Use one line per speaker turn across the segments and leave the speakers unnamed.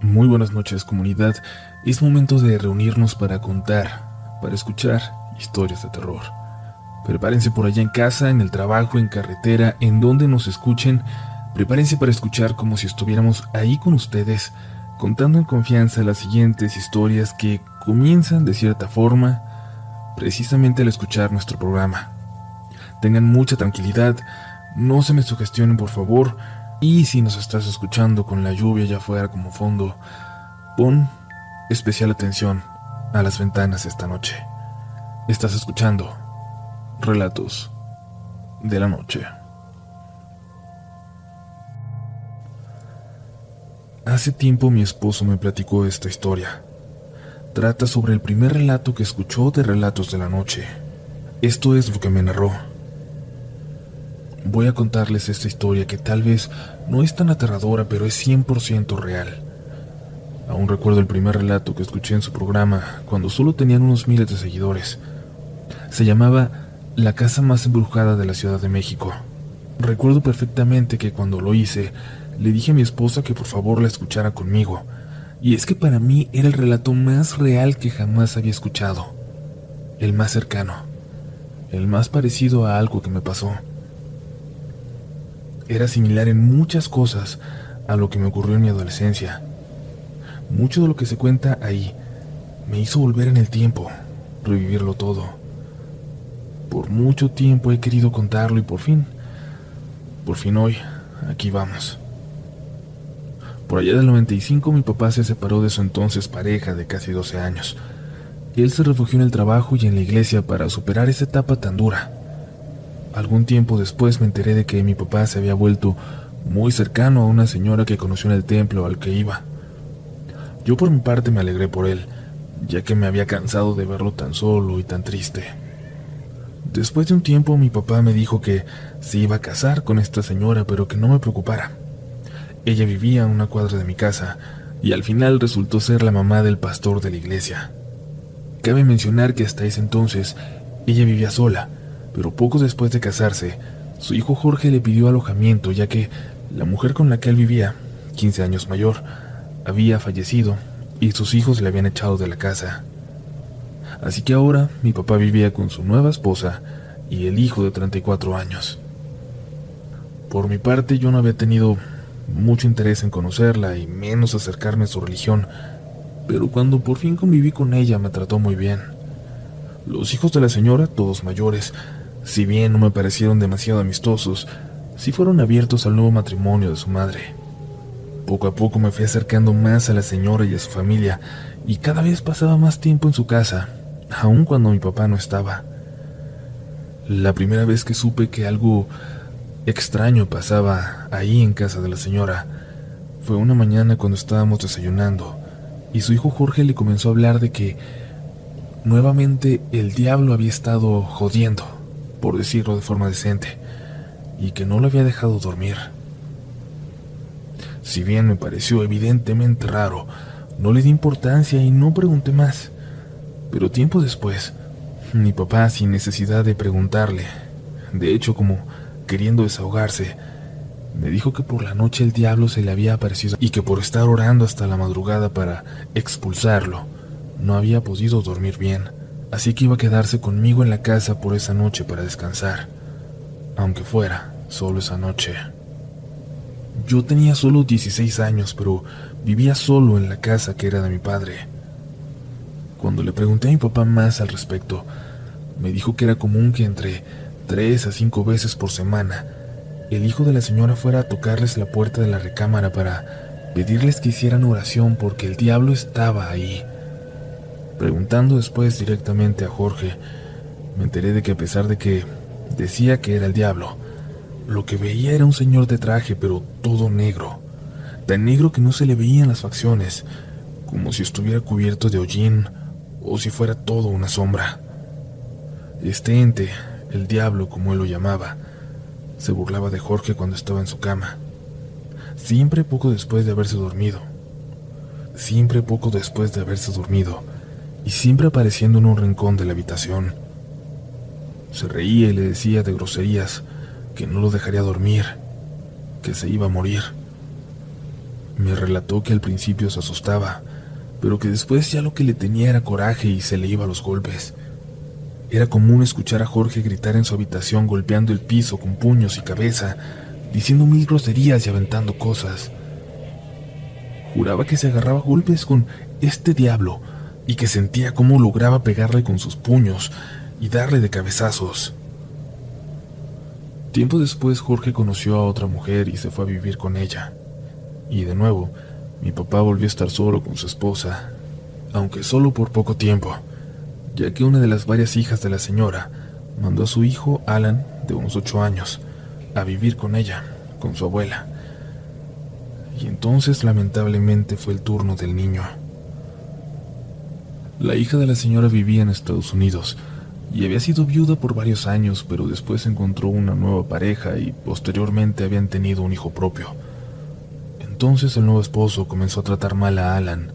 Muy buenas noches comunidad. Es momento de reunirnos para contar, para escuchar historias de terror. Prepárense por allá en casa, en el trabajo, en carretera, en donde nos escuchen. Prepárense para escuchar como si estuviéramos ahí con ustedes, contando en confianza las siguientes historias que comienzan de cierta forma precisamente al escuchar nuestro programa. Tengan mucha tranquilidad, no se me sugestionen por favor, y si nos estás escuchando con la lluvia ya afuera como fondo, pon especial atención a las ventanas esta noche. Estás escuchando Relatos de la Noche. Hace tiempo mi esposo me platicó esta historia. Trata sobre el primer relato que escuchó de Relatos de la Noche. Esto es lo que me narró voy a contarles esta historia que tal vez no es tan aterradora, pero es 100% real. Aún recuerdo el primer relato que escuché en su programa, cuando solo tenían unos miles de seguidores. Se llamaba La casa más embrujada de la Ciudad de México. Recuerdo perfectamente que cuando lo hice, le dije a mi esposa que por favor la escuchara conmigo, y es que para mí era el relato más real que jamás había escuchado, el más cercano, el más parecido a algo que me pasó era similar en muchas cosas a lo que me ocurrió en mi adolescencia. Mucho de lo que se cuenta ahí me hizo volver en el tiempo, revivirlo todo. Por mucho tiempo he querido contarlo y por fin, por fin hoy, aquí vamos. Por allá del 95 mi papá se separó de su entonces pareja de casi 12 años. Él se refugió en el trabajo y en la iglesia para superar esa etapa tan dura. Algún tiempo después me enteré de que mi papá se había vuelto muy cercano a una señora que conoció en el templo al que iba. Yo por mi parte me alegré por él, ya que me había cansado de verlo tan solo y tan triste. Después de un tiempo mi papá me dijo que se iba a casar con esta señora, pero que no me preocupara. Ella vivía a una cuadra de mi casa y al final resultó ser la mamá del pastor de la iglesia. Cabe mencionar que hasta ese entonces ella vivía sola, pero poco después de casarse, su hijo Jorge le pidió alojamiento ya que la mujer con la que él vivía, 15 años mayor, había fallecido y sus hijos le habían echado de la casa. Así que ahora mi papá vivía con su nueva esposa y el hijo de 34 años. Por mi parte yo no había tenido mucho interés en conocerla y menos acercarme a su religión, pero cuando por fin conviví con ella me trató muy bien. Los hijos de la señora, todos mayores, si bien no me parecieron demasiado amistosos, sí fueron abiertos al nuevo matrimonio de su madre. Poco a poco me fui acercando más a la señora y a su familia, y cada vez pasaba más tiempo en su casa, aun cuando mi papá no estaba. La primera vez que supe que algo extraño pasaba ahí en casa de la señora fue una mañana cuando estábamos desayunando, y su hijo Jorge le comenzó a hablar de que nuevamente el diablo había estado jodiendo por decirlo de forma decente, y que no lo había dejado dormir. Si bien me pareció evidentemente raro, no le di importancia y no pregunté más. Pero tiempo después, mi papá, sin necesidad de preguntarle, de hecho como queriendo desahogarse, me dijo que por la noche el diablo se le había aparecido y que por estar orando hasta la madrugada para expulsarlo, no había podido dormir bien así que iba a quedarse conmigo en la casa por esa noche para descansar, aunque fuera solo esa noche. Yo tenía solo 16 años, pero vivía solo en la casa que era de mi padre. Cuando le pregunté a mi papá más al respecto, me dijo que era común que entre tres a cinco veces por semana el hijo de la señora fuera a tocarles la puerta de la recámara para pedirles que hicieran oración porque el diablo estaba ahí Preguntando después directamente a Jorge, me enteré de que a pesar de que decía que era el diablo, lo que veía era un señor de traje, pero todo negro, tan negro que no se le veían las facciones, como si estuviera cubierto de hollín o si fuera todo una sombra. Este ente, el diablo como él lo llamaba, se burlaba de Jorge cuando estaba en su cama, siempre poco después de haberse dormido, siempre poco después de haberse dormido, y siempre apareciendo en un rincón de la habitación. Se reía y le decía de groserías que no lo dejaría dormir, que se iba a morir. Me relató que al principio se asustaba, pero que después ya lo que le tenía era coraje y se le iba a los golpes. Era común escuchar a Jorge gritar en su habitación golpeando el piso con puños y cabeza, diciendo mil groserías y aventando cosas. Juraba que se agarraba golpes con este diablo y que sentía cómo lograba pegarle con sus puños y darle de cabezazos. Tiempo después Jorge conoció a otra mujer y se fue a vivir con ella. Y de nuevo, mi papá volvió a estar solo con su esposa, aunque solo por poco tiempo, ya que una de las varias hijas de la señora mandó a su hijo, Alan, de unos ocho años, a vivir con ella, con su abuela. Y entonces lamentablemente fue el turno del niño. La hija de la señora vivía en Estados Unidos y había sido viuda por varios años, pero después encontró una nueva pareja y posteriormente habían tenido un hijo propio. Entonces el nuevo esposo comenzó a tratar mal a Alan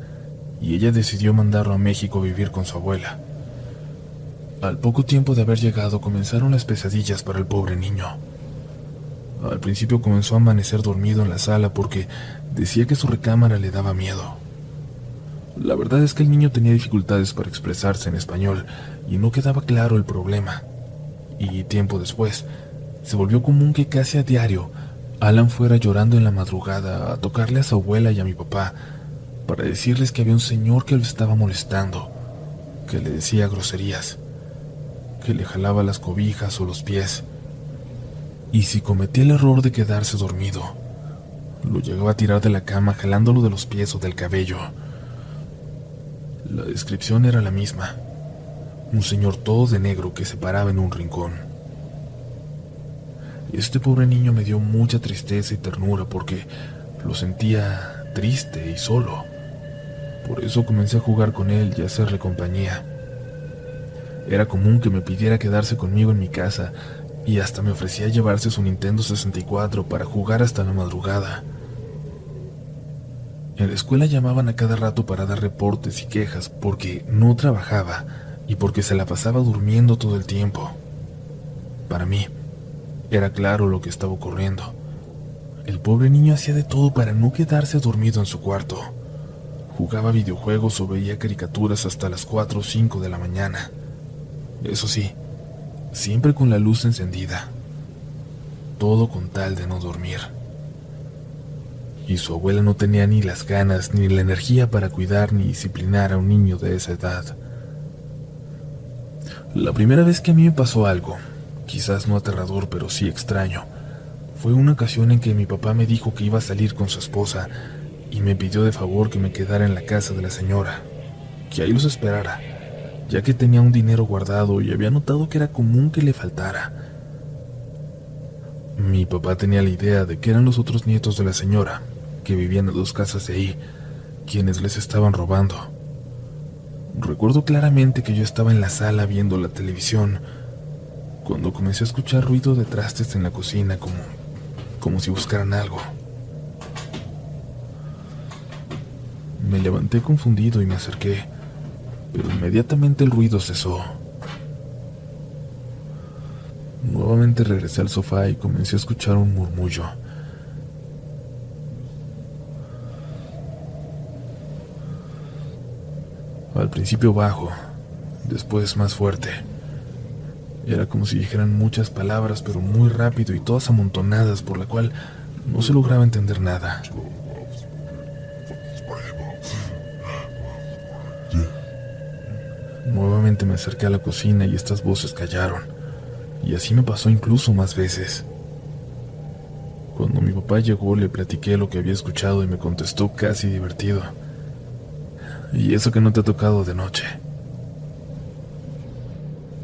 y ella decidió mandarlo a México a vivir con su abuela. Al poco tiempo de haber llegado comenzaron las pesadillas para el pobre niño. Al principio comenzó a amanecer dormido en la sala porque decía que su recámara le daba miedo. La verdad es que el niño tenía dificultades para expresarse en español y no quedaba claro el problema. Y tiempo después, se volvió común que casi a diario Alan fuera llorando en la madrugada a tocarle a su abuela y a mi papá para decirles que había un señor que lo estaba molestando, que le decía groserías, que le jalaba las cobijas o los pies. Y si cometía el error de quedarse dormido, lo llegaba a tirar de la cama jalándolo de los pies o del cabello. La descripción era la misma. Un señor todo de negro que se paraba en un rincón. Este pobre niño me dio mucha tristeza y ternura porque lo sentía triste y solo. Por eso comencé a jugar con él y a hacerle compañía. Era común que me pidiera quedarse conmigo en mi casa y hasta me ofrecía llevarse su Nintendo 64 para jugar hasta la madrugada. En la escuela llamaban a cada rato para dar reportes y quejas porque no trabajaba y porque se la pasaba durmiendo todo el tiempo. Para mí, era claro lo que estaba ocurriendo. El pobre niño hacía de todo para no quedarse dormido en su cuarto. Jugaba videojuegos o veía caricaturas hasta las 4 o 5 de la mañana. Eso sí, siempre con la luz encendida. Todo con tal de no dormir y su abuela no tenía ni las ganas ni la energía para cuidar ni disciplinar a un niño de esa edad. La primera vez que a mí me pasó algo, quizás no aterrador, pero sí extraño, fue una ocasión en que mi papá me dijo que iba a salir con su esposa y me pidió de favor que me quedara en la casa de la señora, que ahí los esperara, ya que tenía un dinero guardado y había notado que era común que le faltara. Mi papá tenía la idea de que eran los otros nietos de la señora, que vivían en dos casas de ahí, quienes les estaban robando. Recuerdo claramente que yo estaba en la sala viendo la televisión cuando comencé a escuchar ruido de trastes en la cocina como, como si buscaran algo. Me levanté confundido y me acerqué, pero inmediatamente el ruido cesó. Nuevamente regresé al sofá y comencé a escuchar un murmullo. Al principio bajo, después más fuerte. Era como si dijeran muchas palabras, pero muy rápido y todas amontonadas, por la cual no se lograba entender nada. Nuevamente me acerqué a la cocina y estas voces callaron. Y así me pasó incluso más veces. Cuando mi papá llegó le platiqué lo que había escuchado y me contestó casi divertido. Y eso que no te ha tocado de noche.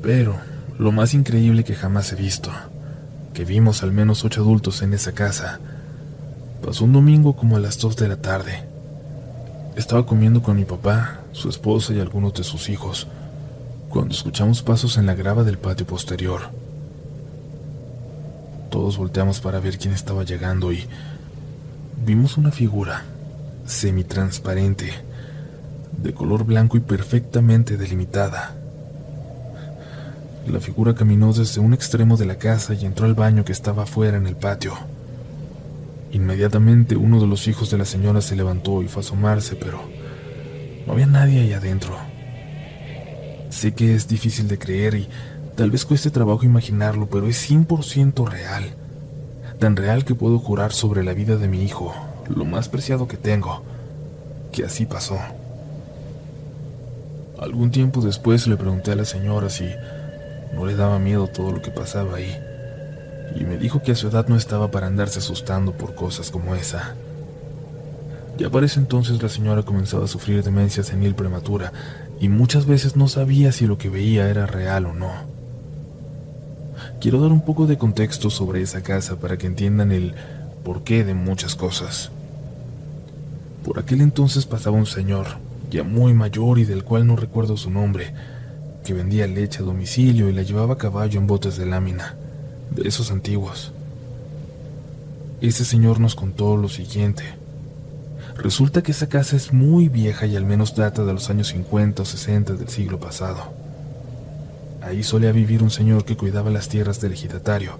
Pero lo más increíble que jamás he visto, que vimos al menos ocho adultos en esa casa, pasó un domingo como a las dos de la tarde. Estaba comiendo con mi papá, su esposa y algunos de sus hijos, cuando escuchamos pasos en la grava del patio posterior. Todos volteamos para ver quién estaba llegando y vimos una figura semitransparente de color blanco y perfectamente delimitada. La figura caminó desde un extremo de la casa y entró al baño que estaba afuera en el patio. Inmediatamente uno de los hijos de la señora se levantó y fue a asomarse, pero no había nadie ahí adentro. Sé que es difícil de creer y tal vez cueste trabajo imaginarlo, pero es 100% real. Tan real que puedo jurar sobre la vida de mi hijo, lo más preciado que tengo, que así pasó. Algún tiempo después le pregunté a la señora si no le daba miedo todo lo que pasaba ahí, y me dijo que a su edad no estaba para andarse asustando por cosas como esa. Ya para ese entonces la señora comenzaba a sufrir demencia senil prematura y muchas veces no sabía si lo que veía era real o no. Quiero dar un poco de contexto sobre esa casa para que entiendan el porqué de muchas cosas. Por aquel entonces pasaba un señor, ya muy mayor y del cual no recuerdo su nombre, que vendía leche a domicilio y la llevaba a caballo en botes de lámina, de esos antiguos. Ese señor nos contó lo siguiente. Resulta que esa casa es muy vieja y al menos data de los años 50 o 60 del siglo pasado. Ahí solía vivir un señor que cuidaba las tierras del ejidatario,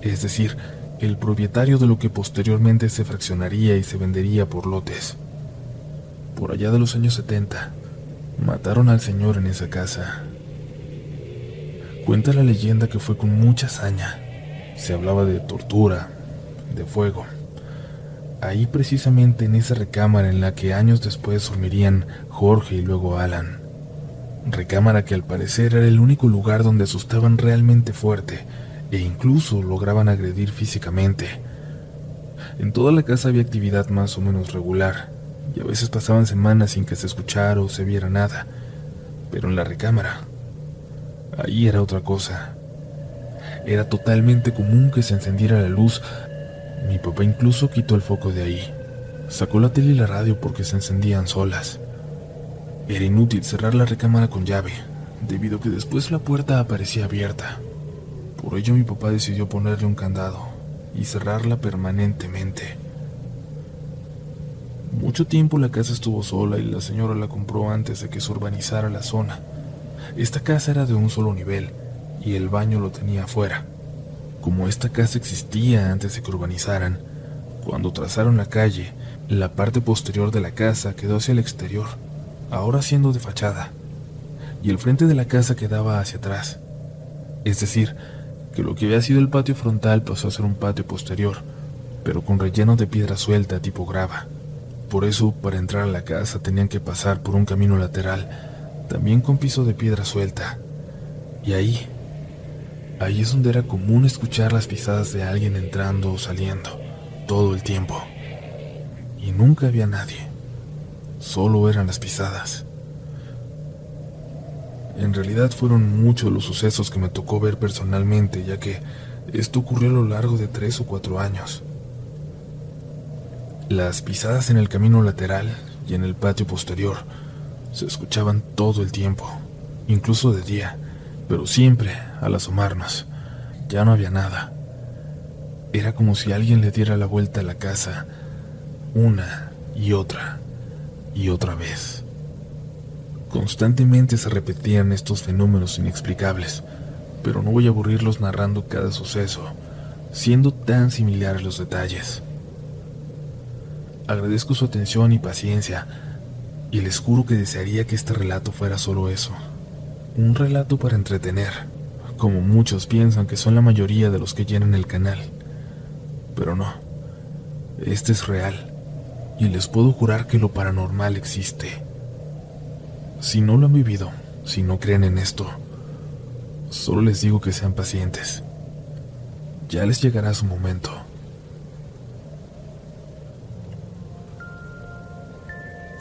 es decir, el propietario de lo que posteriormente se fraccionaría y se vendería por lotes. Por allá de los años 70, mataron al señor en esa casa. Cuenta la leyenda que fue con mucha hazaña. Se hablaba de tortura, de fuego. Ahí precisamente en esa recámara en la que años después dormirían Jorge y luego Alan. Recámara que al parecer era el único lugar donde asustaban realmente fuerte e incluso lograban agredir físicamente. En toda la casa había actividad más o menos regular, y a veces pasaban semanas sin que se escuchara o se viera nada. Pero en la recámara, ahí era otra cosa. Era totalmente común que se encendiera la luz. Mi papá incluso quitó el foco de ahí. Sacó la tele y la radio porque se encendían solas. Era inútil cerrar la recámara con llave, debido a que después la puerta aparecía abierta. Por ello mi papá decidió ponerle un candado y cerrarla permanentemente. Mucho tiempo la casa estuvo sola y la señora la compró antes de que se urbanizara la zona. Esta casa era de un solo nivel y el baño lo tenía afuera. Como esta casa existía antes de que urbanizaran, cuando trazaron la calle, la parte posterior de la casa quedó hacia el exterior, ahora siendo de fachada, y el frente de la casa quedaba hacia atrás. Es decir, que lo que había sido el patio frontal pasó a ser un patio posterior, pero con relleno de piedra suelta tipo grava. Por eso, para entrar a la casa tenían que pasar por un camino lateral, también con piso de piedra suelta. Y ahí, ahí es donde era común escuchar las pisadas de alguien entrando o saliendo, todo el tiempo. Y nunca había nadie, solo eran las pisadas. En realidad fueron muchos los sucesos que me tocó ver personalmente, ya que esto ocurrió a lo largo de tres o cuatro años. Las pisadas en el camino lateral y en el patio posterior se escuchaban todo el tiempo, incluso de día, pero siempre al asomarnos. Ya no había nada. Era como si alguien le diera la vuelta a la casa, una y otra y otra vez. Constantemente se repetían estos fenómenos inexplicables, pero no voy a aburrirlos narrando cada suceso, siendo tan similares los detalles. Agradezco su atención y paciencia, y les juro que desearía que este relato fuera solo eso, un relato para entretener, como muchos piensan que son la mayoría de los que llenan el canal. Pero no, este es real, y les puedo jurar que lo paranormal existe. Si no lo han vivido, si no creen en esto, solo les digo que sean pacientes. Ya les llegará su momento.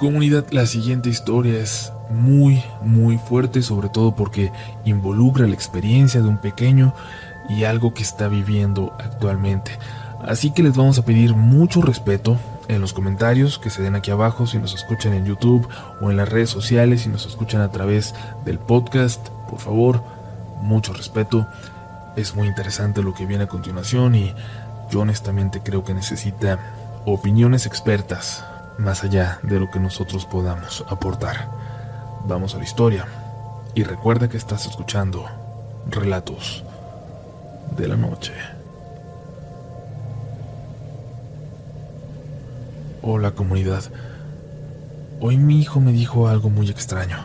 Comunidad, la siguiente historia es muy, muy fuerte, sobre todo porque involucra la experiencia de un pequeño y algo que está viviendo actualmente. Así que les vamos a pedir mucho respeto, en los comentarios que se den aquí abajo si nos escuchan en YouTube o en las redes sociales, si nos escuchan a través del podcast. Por favor, mucho respeto. Es muy interesante lo que viene a continuación y yo honestamente creo que necesita opiniones expertas más allá de lo que nosotros podamos aportar. Vamos a la historia y recuerda que estás escuchando Relatos de la Noche. Hola comunidad. Hoy mi hijo me dijo algo muy extraño.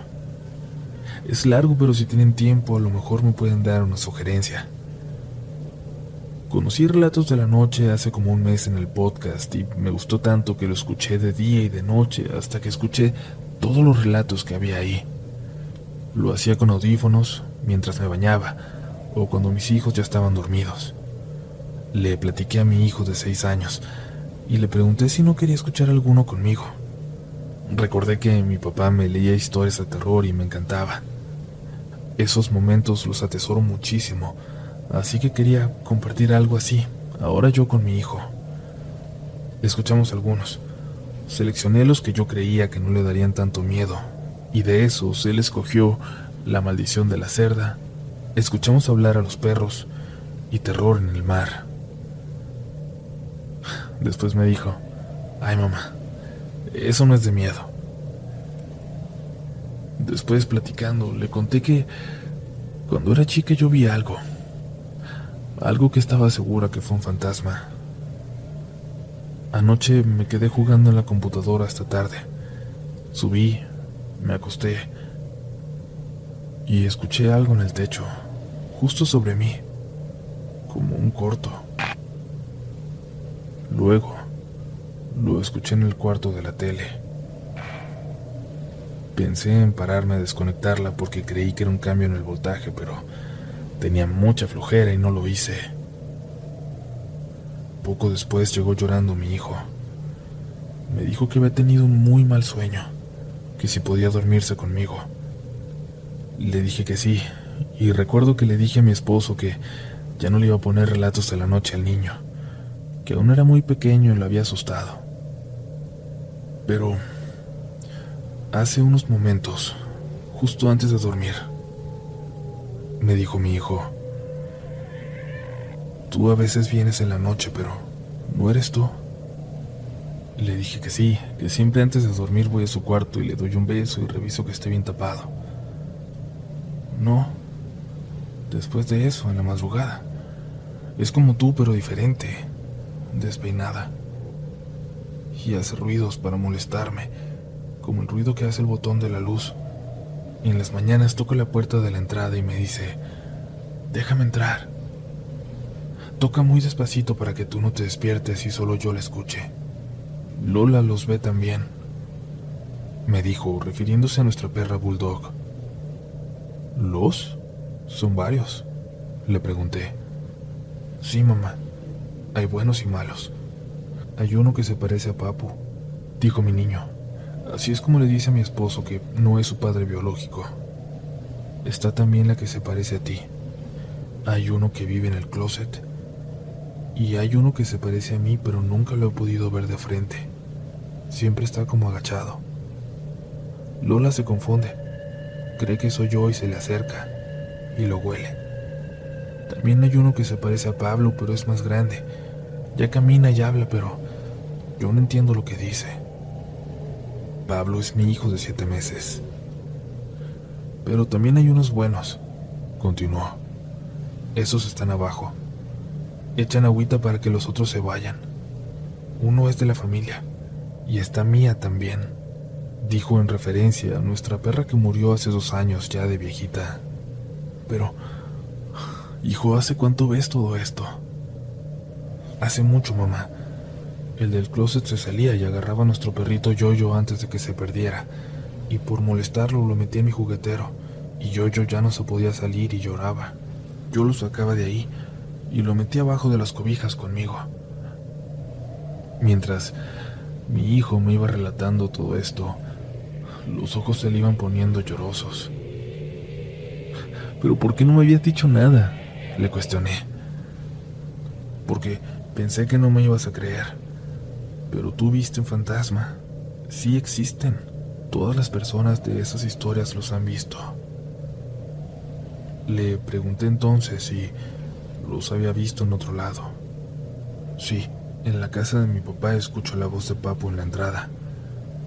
Es largo, pero si tienen tiempo a lo mejor me pueden dar una sugerencia. Conocí Relatos de la Noche hace como un mes en el podcast y me gustó tanto que lo escuché de día y de noche hasta que escuché todos los relatos que había ahí. Lo hacía con audífonos mientras me bañaba o cuando mis hijos ya estaban dormidos. Le platiqué a mi hijo de seis años y le pregunté si no quería escuchar alguno conmigo. Recordé que mi papá me leía historias de terror y me encantaba. Esos momentos los atesoro muchísimo así que quería compartir algo así, ahora yo con mi hijo. Escuchamos algunos. Seleccioné los que yo creía que no le darían tanto miedo, y de esos él escogió La maldición de la cerda, Escuchamos hablar a los perros y Terror en el mar. Después me dijo, ay mamá, eso no es de miedo. Después platicando, le conté que cuando era chica yo vi algo, algo que estaba segura que fue un fantasma. Anoche me quedé jugando en la computadora hasta tarde. Subí, me acosté y escuché algo en el techo, justo sobre mí, como un corto. Luego, lo escuché en el cuarto de la tele. Pensé en pararme a desconectarla porque creí que era un cambio en el voltaje, pero Tenía mucha flojera y no lo hice. Poco después llegó llorando mi hijo. Me dijo que había tenido un muy mal sueño, que si podía dormirse conmigo. Le dije que sí, y recuerdo que le dije a mi esposo que ya no le iba a poner relatos de la noche al niño, que aún era muy pequeño y lo había asustado. Pero hace unos momentos, justo antes de dormir, me dijo mi hijo. Tú a veces vienes en la noche, pero ¿no eres tú? Le dije que sí, que siempre antes de dormir voy a su cuarto y le doy un beso y reviso que esté bien tapado. No. Después de eso, en la madrugada. Es como tú, pero diferente. Despeinada. Y hace ruidos para molestarme, como el ruido que hace el botón de la luz y en las mañanas toco la puerta de la entrada y me dice, déjame entrar. Toca muy despacito para que tú no te despiertes y solo yo la escuche. Lola los ve también, me dijo, refiriéndose a nuestra perra Bulldog. ¿Los? Son varios, le pregunté. Sí, mamá, hay buenos y malos. Hay uno que se parece a Papu, dijo mi niño. Así es como le dice a mi esposo que no es su padre biológico. Está también la que se parece a ti. Hay uno que vive en el closet. Y hay uno que se parece a mí, pero nunca lo he podido ver de frente. Siempre está como agachado. Lola se confunde. Cree que soy yo y se le acerca. Y lo huele. También hay uno que se parece a Pablo, pero es más grande. Ya camina y habla, pero yo no entiendo lo que dice. Pablo es mi hijo de siete meses. Pero también hay unos buenos, continuó. Esos están abajo. Echan agüita para que los otros se vayan. Uno es de la familia y está mía también, dijo en referencia a nuestra perra que murió hace dos años ya de viejita. Pero, hijo, ¿hace cuánto ves todo esto? Hace mucho, mamá. El del closet se salía y agarraba a nuestro perrito Yoyo antes de que se perdiera, y por molestarlo lo metí en mi juguetero, y Yoyo ya no se podía salir y lloraba. Yo lo sacaba de ahí y lo metí abajo de las cobijas conmigo. Mientras mi hijo me iba relatando todo esto, los ojos se le iban poniendo llorosos. ¿Pero por qué no me habías dicho nada? Le cuestioné. Porque pensé que no me ibas a creer. Pero tú viste un fantasma. Sí existen. Todas las personas de esas historias los han visto. Le pregunté entonces si los había visto en otro lado. Sí, en la casa de mi papá escucho la voz de Papo en la entrada.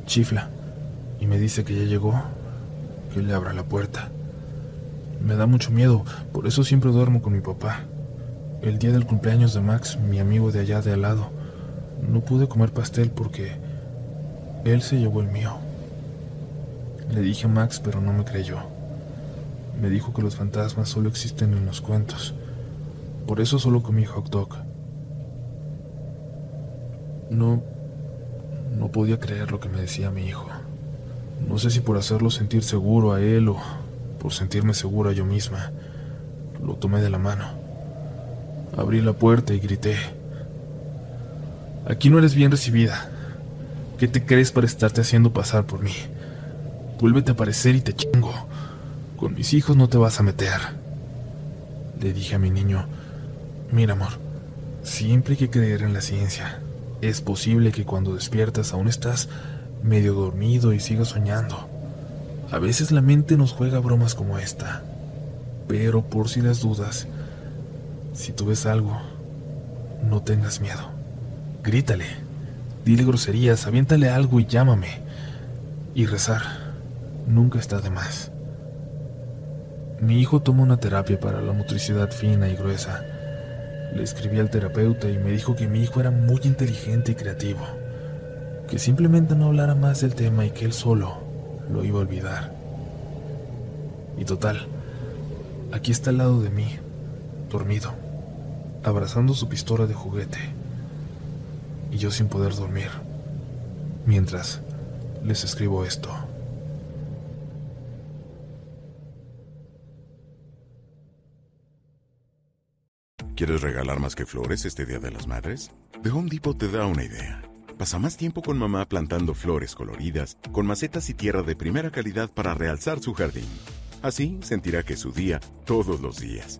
Chifla y me dice que ya llegó, que le abra la puerta. Me da mucho miedo, por eso siempre duermo con mi papá. El día del cumpleaños de Max, mi amigo de allá de al lado, no pude comer pastel porque Él se llevó el mío. Le dije a Max, pero no me creyó. Me dijo que los fantasmas solo existen en los cuentos. Por eso solo comí hot dog. No. No podía creer lo que me decía mi hijo. No sé si por hacerlo sentir seguro a él o por sentirme segura yo misma. Lo tomé de la mano. Abrí la puerta y grité. Aquí no eres bien recibida. ¿Qué te crees para estarte haciendo pasar por mí? Vuélvete a aparecer y te chingo. Con mis hijos no te vas a meter. Le dije a mi niño, mira amor, siempre hay que creer en la ciencia. Es posible que cuando despiertas aún estás medio dormido y sigas soñando. A veces la mente nos juega bromas como esta. Pero por si las dudas, si tú ves algo, no tengas miedo. Grítale, dile groserías, aviéntale algo y llámame. Y rezar nunca está de más. Mi hijo toma una terapia para la motricidad fina y gruesa le escribí al terapeuta y me dijo que mi hijo era muy inteligente y creativo, que simplemente no hablara más del tema y que él solo lo iba a olvidar. Y total, aquí está al lado de mí, dormido, abrazando su pistola de juguete, y yo sin poder dormir, mientras les escribo esto.
¿Quieres regalar más que flores este Día de las Madres? The Home Depot te da una idea. Pasa más tiempo con mamá plantando flores coloridas, con macetas y tierra de primera calidad para realzar su jardín. Así sentirá que es su día todos los días.